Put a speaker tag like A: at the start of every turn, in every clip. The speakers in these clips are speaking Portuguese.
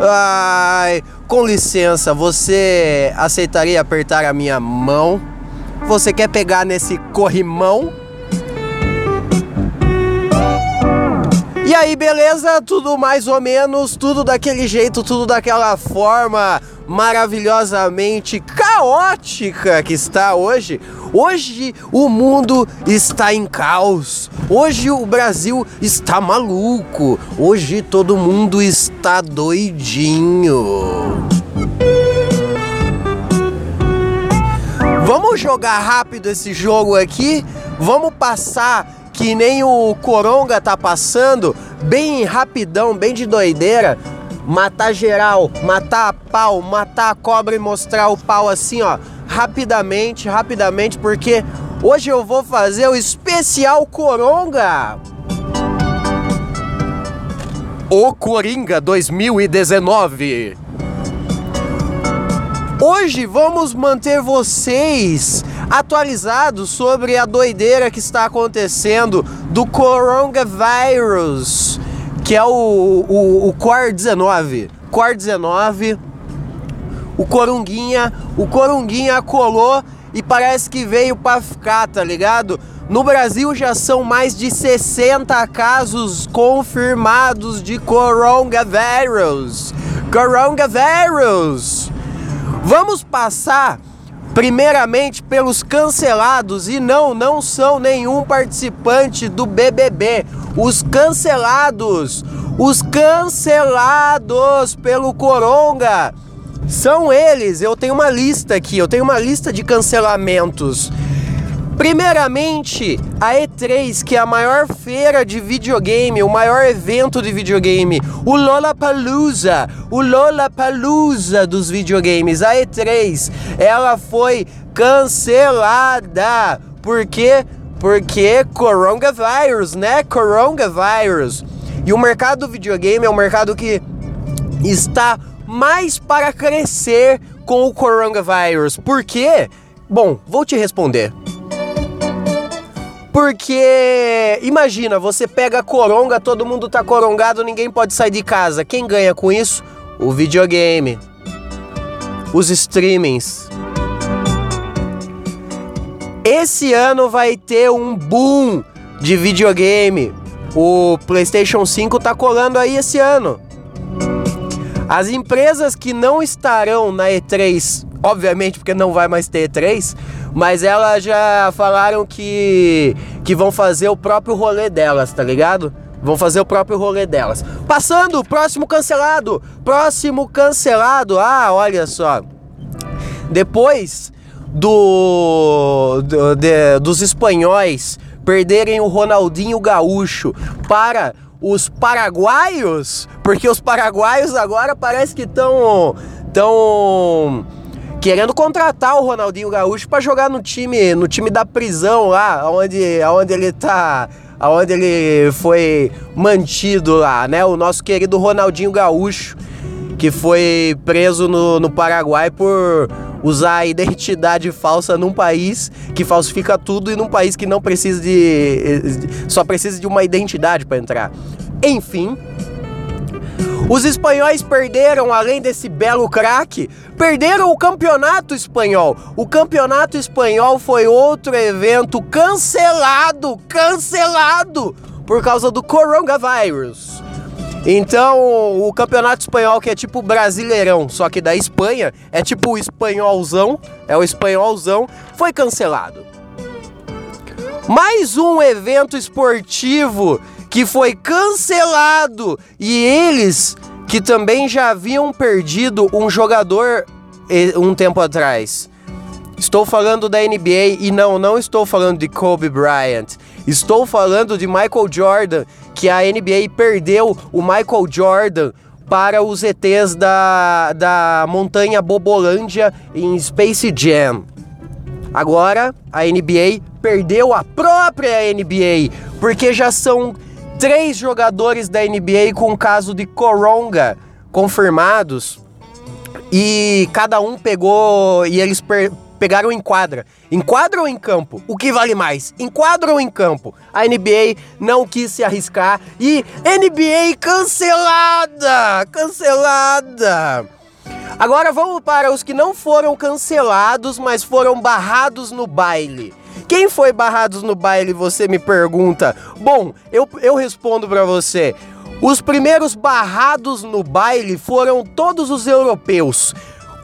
A: Ai, com licença, você aceitaria apertar a minha mão? Você quer pegar nesse corrimão? E aí, beleza? Tudo mais ou menos, tudo daquele jeito, tudo daquela forma maravilhosamente caótica que está hoje. Hoje o mundo está em caos. Hoje o Brasil está maluco. Hoje todo mundo está doidinho. Vamos jogar rápido esse jogo aqui? Vamos passar que nem o Coronga tá passando, bem rapidão, bem de doideira. Matar geral, matar a pau, matar a cobra e mostrar o pau assim, ó, rapidamente, rapidamente, porque hoje eu vou fazer o especial Coronga. O Coringa 2019. Hoje vamos manter vocês atualizados sobre a doideira que está acontecendo do coronavírus, que é o, o, o Core 19. Core 19, o Corunguinha, o Corunguinha colou e parece que veio para ficar, tá ligado? No Brasil já são mais de 60 casos confirmados de coronavírus. Coronavírus! Vamos passar primeiramente pelos cancelados e não, não são nenhum participante do BBB. Os cancelados, os cancelados pelo Coronga são eles. Eu tenho uma lista aqui, eu tenho uma lista de cancelamentos. Primeiramente, a E3, que é a maior feira de videogame, o maior evento de videogame, o Lollapalooza, o Lollapalooza dos videogames, a E3, ela foi cancelada. Por quê? Porque coronavírus, né? Coronavírus. E o mercado do videogame é um mercado que está mais para crescer com o coronavírus. Por quê? Bom, vou te responder. Porque imagina, você pega coronga, todo mundo tá corongado, ninguém pode sair de casa. Quem ganha com isso? O videogame. Os streamings. Esse ano vai ter um boom de videogame. O PlayStation 5 tá colando aí esse ano. As empresas que não estarão na E3, obviamente porque não vai mais ter E3, mas elas já falaram que, que vão fazer o próprio rolê delas, tá ligado? Vão fazer o próprio rolê delas. Passando, próximo cancelado. Próximo cancelado. Ah, olha só. Depois do, do de, dos espanhóis perderem o Ronaldinho Gaúcho para os paraguaios, porque os paraguaios agora parece que estão tão querendo contratar o Ronaldinho Gaúcho para jogar no time, no time da prisão lá, onde, onde ele tá, aonde ele foi mantido lá, né? O nosso querido Ronaldinho Gaúcho, que foi preso no, no Paraguai por usar a identidade falsa num país que falsifica tudo e num país que não precisa de só precisa de uma identidade para entrar. Enfim, os espanhóis perderam, além desse belo craque, perderam o campeonato espanhol. O campeonato espanhol foi outro evento cancelado, cancelado por causa do coronavírus. Então, o campeonato espanhol, que é tipo brasileirão, só que da Espanha, é tipo o espanholzão, é o espanholzão, foi cancelado. Mais um evento esportivo que foi cancelado e eles que também já haviam perdido um jogador eh, um tempo atrás. Estou falando da NBA e não, não estou falando de Kobe Bryant. Estou falando de Michael Jordan, que a NBA perdeu o Michael Jordan para os ETs da, da montanha Bobolândia em Space Jam. Agora a NBA perdeu a própria NBA, porque já são três jogadores da NBA com caso de coronga confirmados e cada um pegou e eles per pegaram em quadra. Em quadra ou em campo? O que vale mais? Em quadra ou em campo? A NBA não quis se arriscar e NBA cancelada! Cancelada! Agora vamos para os que não foram cancelados, mas foram barrados no baile. Quem foi barrados no baile, você me pergunta? Bom, eu, eu respondo para você. Os primeiros barrados no baile foram todos os europeus.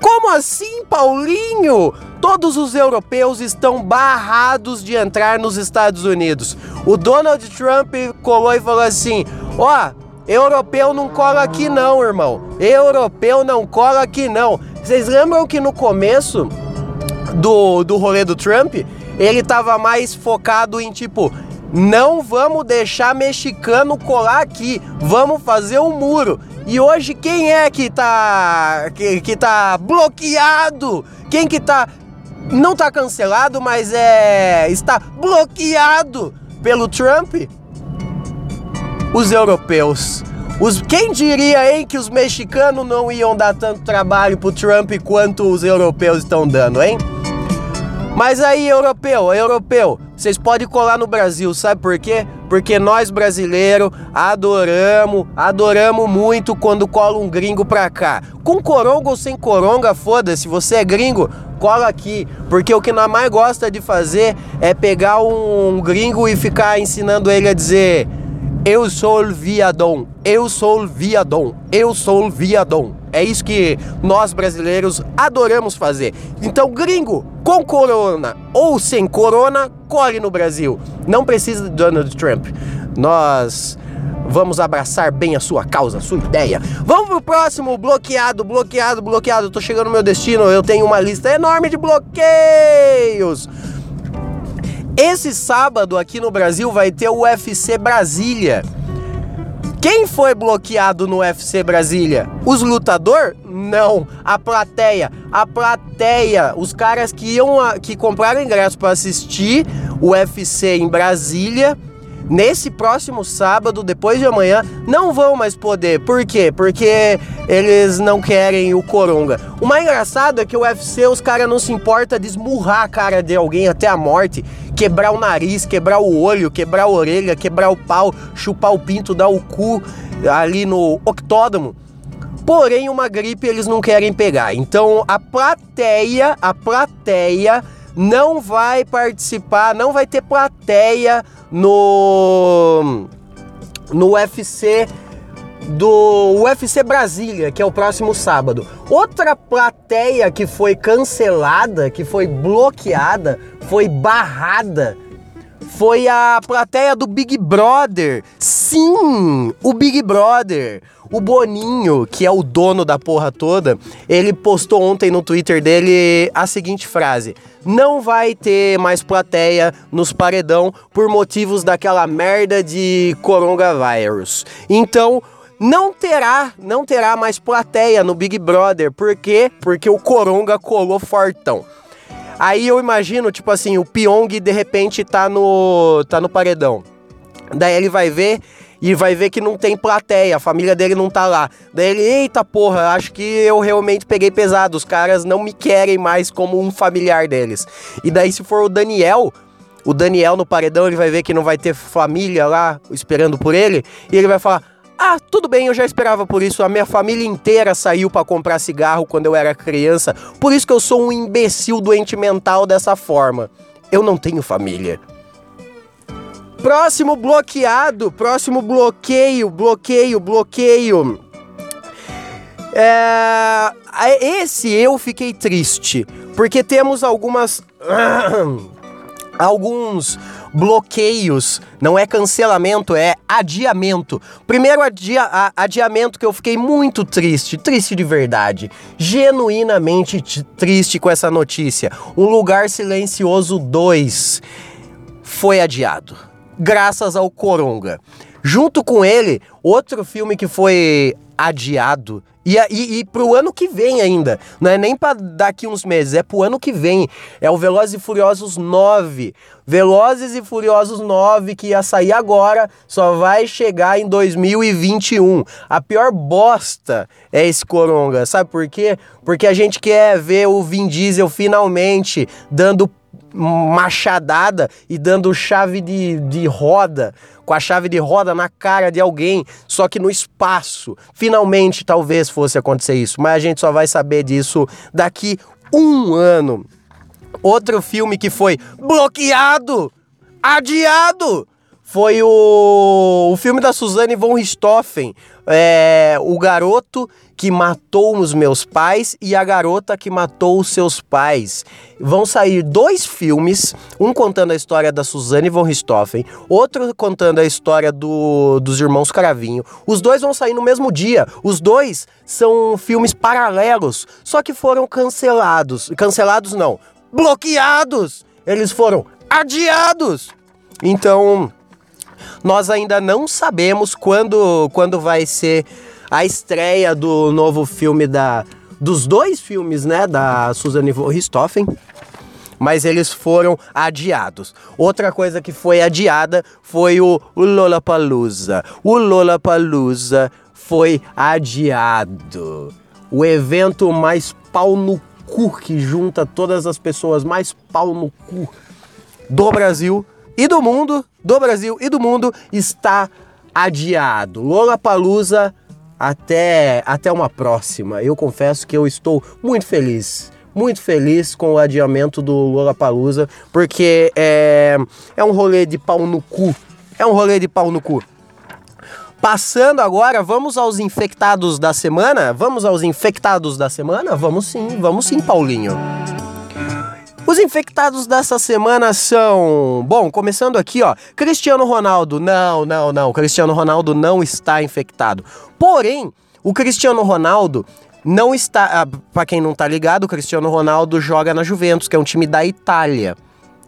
A: Como assim, Paulinho? Todos os europeus estão barrados de entrar nos Estados Unidos. O Donald Trump colou e falou assim: Ó, oh, europeu não cola aqui não, irmão. Europeu não cola aqui não. Vocês lembram que no começo do, do rolê do Trump, ele tava mais focado em tipo, não vamos deixar mexicano colar aqui, vamos fazer um muro. E hoje quem é que tá que, que tá bloqueado? Quem que tá não tá cancelado, mas é está bloqueado pelo Trump? Os europeus. Os, quem diria, hein, que os mexicanos não iam dar tanto trabalho pro Trump quanto os europeus estão dando, hein? Mas aí, europeu, europeu, vocês podem colar no Brasil, sabe por quê? Porque nós brasileiros adoramos, adoramos muito quando cola um gringo pra cá. Com coronga ou sem coronga, foda-se, você é gringo, cola aqui. Porque o que nós mais gosta de fazer é pegar um gringo e ficar ensinando ele a dizer eu sou o viadão, eu sou o viadão, eu sou o viadão. É isso que nós brasileiros adoramos fazer. Então, gringo, com corona ou sem corona, corre no Brasil. Não precisa de Donald Trump. Nós vamos abraçar bem a sua causa, a sua ideia. Vamos pro próximo, bloqueado, bloqueado, bloqueado. Eu tô chegando no meu destino, eu tenho uma lista enorme de bloqueios. Esse sábado aqui no Brasil vai ter o UFC Brasília. Quem foi bloqueado no UFC Brasília? Os lutador? Não, a plateia. A plateia, os caras que iam a, que compraram ingresso para assistir o UFC em Brasília nesse próximo sábado, depois de amanhã, não vão mais poder. Por quê? Porque eles não querem o Coronga. O mais engraçado é que o UFC, os caras não se importa de esmurrar a cara de alguém até a morte, quebrar o nariz, quebrar o olho, quebrar a orelha, quebrar o pau, chupar o pinto, dar o cu ali no octódromo. Porém, uma gripe eles não querem pegar. Então, a plateia, a plateia não vai participar, não vai ter plateia no no UFC do UFC Brasília, que é o próximo sábado. Outra plateia que foi cancelada, que foi bloqueada, foi barrada, foi a plateia do Big Brother. Sim, o Big Brother. O Boninho, que é o dono da porra toda, ele postou ontem no Twitter dele a seguinte frase: Não vai ter mais plateia nos paredão por motivos daquela merda de coronavírus. Então, não terá, não terá mais plateia no Big Brother. Por quê? Porque o Coronga colou fortão. Aí eu imagino, tipo assim, o Pyong de repente tá no tá no paredão. Daí ele vai ver e vai ver que não tem plateia, a família dele não tá lá. Daí ele, eita porra, acho que eu realmente peguei pesado, os caras não me querem mais como um familiar deles. E daí se for o Daniel, o Daniel no paredão, ele vai ver que não vai ter família lá esperando por ele, e ele vai falar: "Ah, tudo bem, eu já esperava por isso. A minha família inteira saiu para comprar cigarro quando eu era criança. Por isso que eu sou um imbecil doente mental dessa forma. Eu não tenho família." Próximo bloqueado, próximo bloqueio, bloqueio, bloqueio. É, esse eu fiquei triste, porque temos algumas. alguns bloqueios, não é cancelamento, é adiamento. Primeiro adia, a, adiamento que eu fiquei muito triste, triste de verdade, genuinamente triste com essa notícia. Um Lugar Silencioso 2 foi adiado graças ao Coronga. Junto com ele, outro filme que foi adiado. E, e, e pro ano que vem ainda. Não é nem para daqui uns meses, é pro ano que vem. É o Velozes e Furiosos 9. Velozes e Furiosos 9, que ia sair agora, só vai chegar em 2021. A pior bosta é esse Coronga. Sabe por quê? Porque a gente quer ver o Vin Diesel finalmente dando machadada e dando chave de, de roda, com a chave de roda na cara de alguém, só que no espaço. Finalmente, talvez fosse acontecer isso, mas a gente só vai saber disso daqui um ano. Outro filme que foi bloqueado, adiado, foi o, o filme da Suzanne von Richthofen, é, o garoto que matou os meus pais e a garota que matou os seus pais. Vão sair dois filmes, um contando a história da Suzanne von Richthofen, outro contando a história do, dos irmãos Cravinho. Os dois vão sair no mesmo dia. Os dois são filmes paralelos, só que foram cancelados. Cancelados não, bloqueados. Eles foram adiados. Então, nós ainda não sabemos quando, quando vai ser a estreia do novo filme da dos dois filmes, né, da Suzanne von mas eles foram adiados. Outra coisa que foi adiada foi o, o Lollapalooza. O Lollapalooza foi adiado. O evento mais pau no cu que junta todas as pessoas mais pau no cu do Brasil e do mundo, do Brasil e do mundo está adiado. Lollapalooza até até uma próxima. Eu confesso que eu estou muito feliz. Muito feliz com o adiamento do Lollapalooza, porque é, é um rolê de pau no cu. É um rolê de pau no cu. Passando agora, vamos aos infectados da semana? Vamos aos infectados da semana? Vamos sim, vamos sim, Paulinho. Os infectados dessa semana são. Bom, começando aqui, ó. Cristiano Ronaldo. Não, não, não. Cristiano Ronaldo não está infectado. Porém, o Cristiano Ronaldo não está. Ah, para quem não tá ligado, o Cristiano Ronaldo joga na Juventus, que é um time da Itália.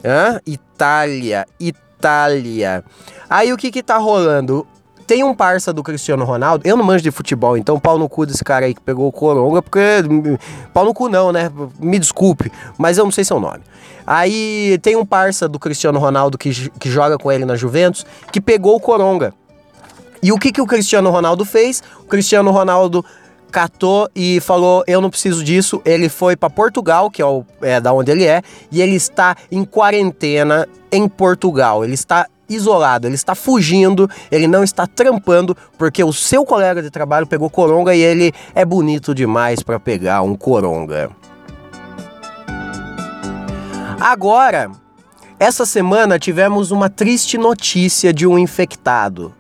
A: Hã? Itália, Itália. Aí o que que tá rolando? Tem um parça do Cristiano Ronaldo, eu não manjo de futebol, então pau no cu desse cara aí que pegou o Coronga, porque. Pau no cu não, né? Me desculpe, mas eu não sei seu nome. Aí tem um parça do Cristiano Ronaldo que, que joga com ele na Juventus, que pegou o Coronga. E o que, que o Cristiano Ronaldo fez? O Cristiano Ronaldo catou e falou: Eu não preciso disso. Ele foi para Portugal, que é, o, é da onde ele é, e ele está em quarentena em Portugal. Ele está isolado, ele está fugindo, ele não está trampando porque o seu colega de trabalho pegou coronga e ele é bonito demais para pegar um coronga. Agora, essa semana tivemos uma triste notícia de um infectado.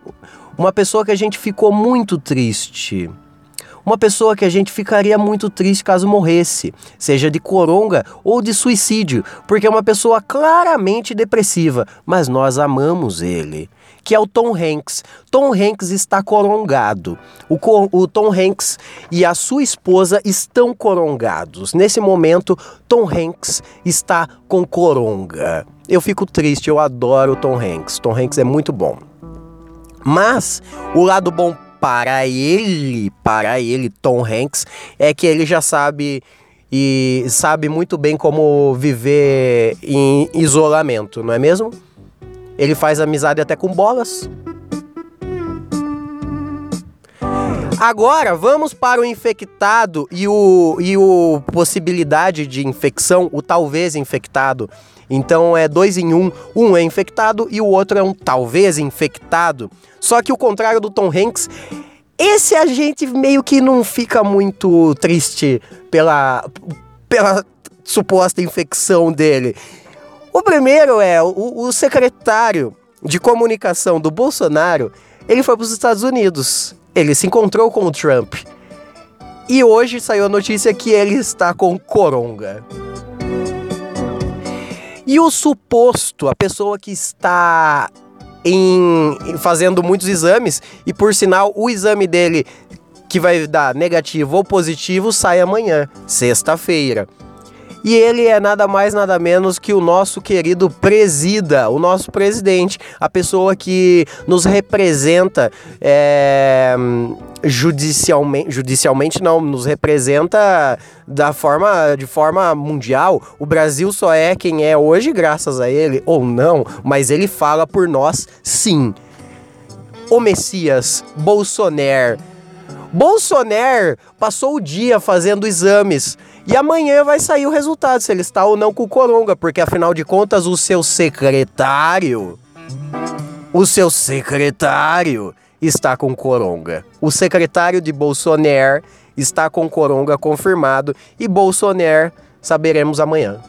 A: Uma pessoa que a gente ficou muito triste. Uma pessoa que a gente ficaria muito triste caso morresse, seja de coronga ou de suicídio, porque é uma pessoa claramente depressiva, mas nós amamos ele que é o Tom Hanks. Tom Hanks está corongado. O, o, Tom Hanks e a sua esposa estão corongados. Nesse momento, Tom Hanks está com coronga. Eu fico triste, eu adoro o Tom Hanks. Tom Hanks é muito bom. Mas o lado bom para ele, para ele, Tom Hanks, é que ele já sabe e sabe muito bem como viver em isolamento, não é mesmo? Ele faz amizade até com bolas. Agora vamos para o infectado e o, e o possibilidade de infecção, o talvez infectado. Então é dois em um, um é infectado e o outro é um talvez infectado. Só que o contrário do Tom Hanks, esse a gente meio que não fica muito triste pela, pela suposta infecção dele. O primeiro é o, o secretário de comunicação do Bolsonaro, ele foi para os Estados Unidos. Ele se encontrou com o Trump. E hoje saiu a notícia que ele está com coronga. E o suposto, a pessoa que está em, fazendo muitos exames e por sinal o exame dele que vai dar negativo ou positivo sai amanhã, sexta-feira. E ele é nada mais, nada menos que o nosso querido presida, o nosso presidente, a pessoa que nos representa é, judicialmente, judicialmente não, nos representa da forma, de forma mundial. O Brasil só é quem é hoje graças a ele, ou não, mas ele fala por nós sim. O Messias, Bolsonaro. Bolsonaro passou o dia fazendo exames e amanhã vai sair o resultado, se ele está ou não com o Coronga, porque afinal de contas o seu secretário, o seu secretário está com Coronga. O secretário de Bolsonaro está com Coronga confirmado e Bolsonaro saberemos amanhã.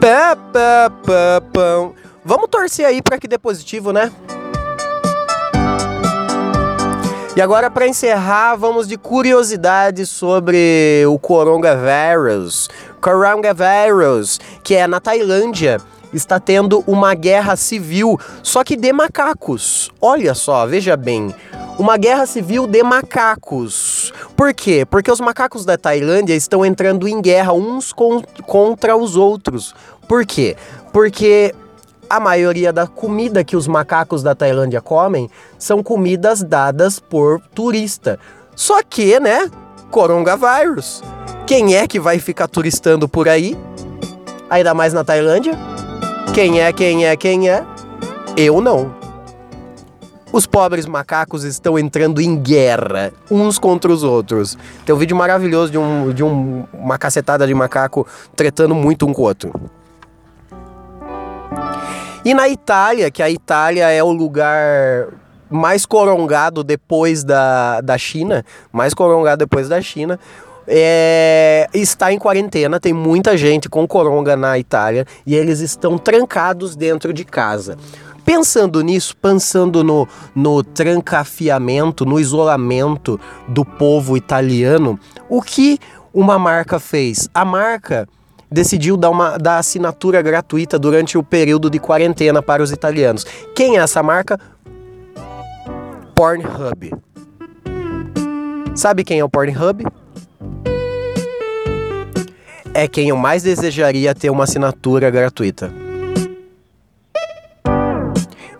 A: Pá, pá, pá, pá. Vamos torcer aí para que dê positivo, né? E agora, para encerrar, vamos de curiosidades sobre o coronavírus. Coronavírus, que é na Tailândia, está tendo uma guerra civil, só que de macacos. Olha só, veja bem. Uma guerra civil de macacos. Por quê? Porque os macacos da Tailândia estão entrando em guerra uns contra os outros. Por quê? Porque a maioria da comida que os macacos da Tailândia comem são comidas dadas por turista. Só que, né, coronavírus. Quem é que vai ficar turistando por aí? Ainda mais na Tailândia? Quem é, quem é, quem é? Eu não. Os pobres macacos estão entrando em guerra, uns contra os outros. Tem um vídeo maravilhoso de, um, de um, uma cacetada de macaco tretando muito um com o outro. E na Itália, que a Itália é o lugar mais corongado depois da, da China, mais corongado depois da China, é, está em quarentena, tem muita gente com coronga na Itália e eles estão trancados dentro de casa. Pensando nisso, pensando no, no trancafiamento, no isolamento do povo italiano, o que uma marca fez? A marca decidiu dar, uma, dar assinatura gratuita durante o período de quarentena para os italianos. Quem é essa marca? Pornhub. Sabe quem é o Pornhub? É quem eu mais desejaria ter uma assinatura gratuita.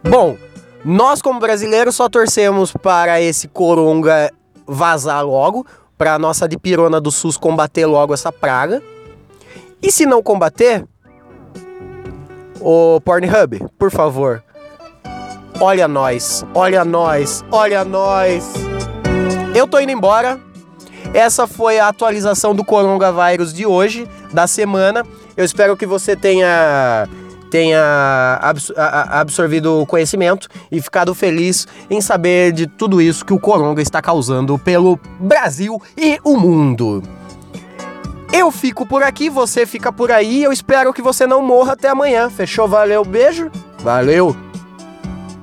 A: Bom, nós como brasileiros só torcemos para esse coronga vazar logo, para a nossa dipirona do SUS combater logo essa praga. E se não combater, o Pornhub, por favor, olha nós, olha nós, olha nós. Eu tô indo embora. Essa foi a atualização do coronavírus de hoje, da semana. Eu espero que você tenha tenha absorvido o conhecimento e ficado feliz em saber de tudo isso que o coronga está causando pelo Brasil e o mundo. Eu fico por aqui, você fica por aí. Eu espero que você não morra até amanhã. Fechou? Valeu, beijo. Valeu.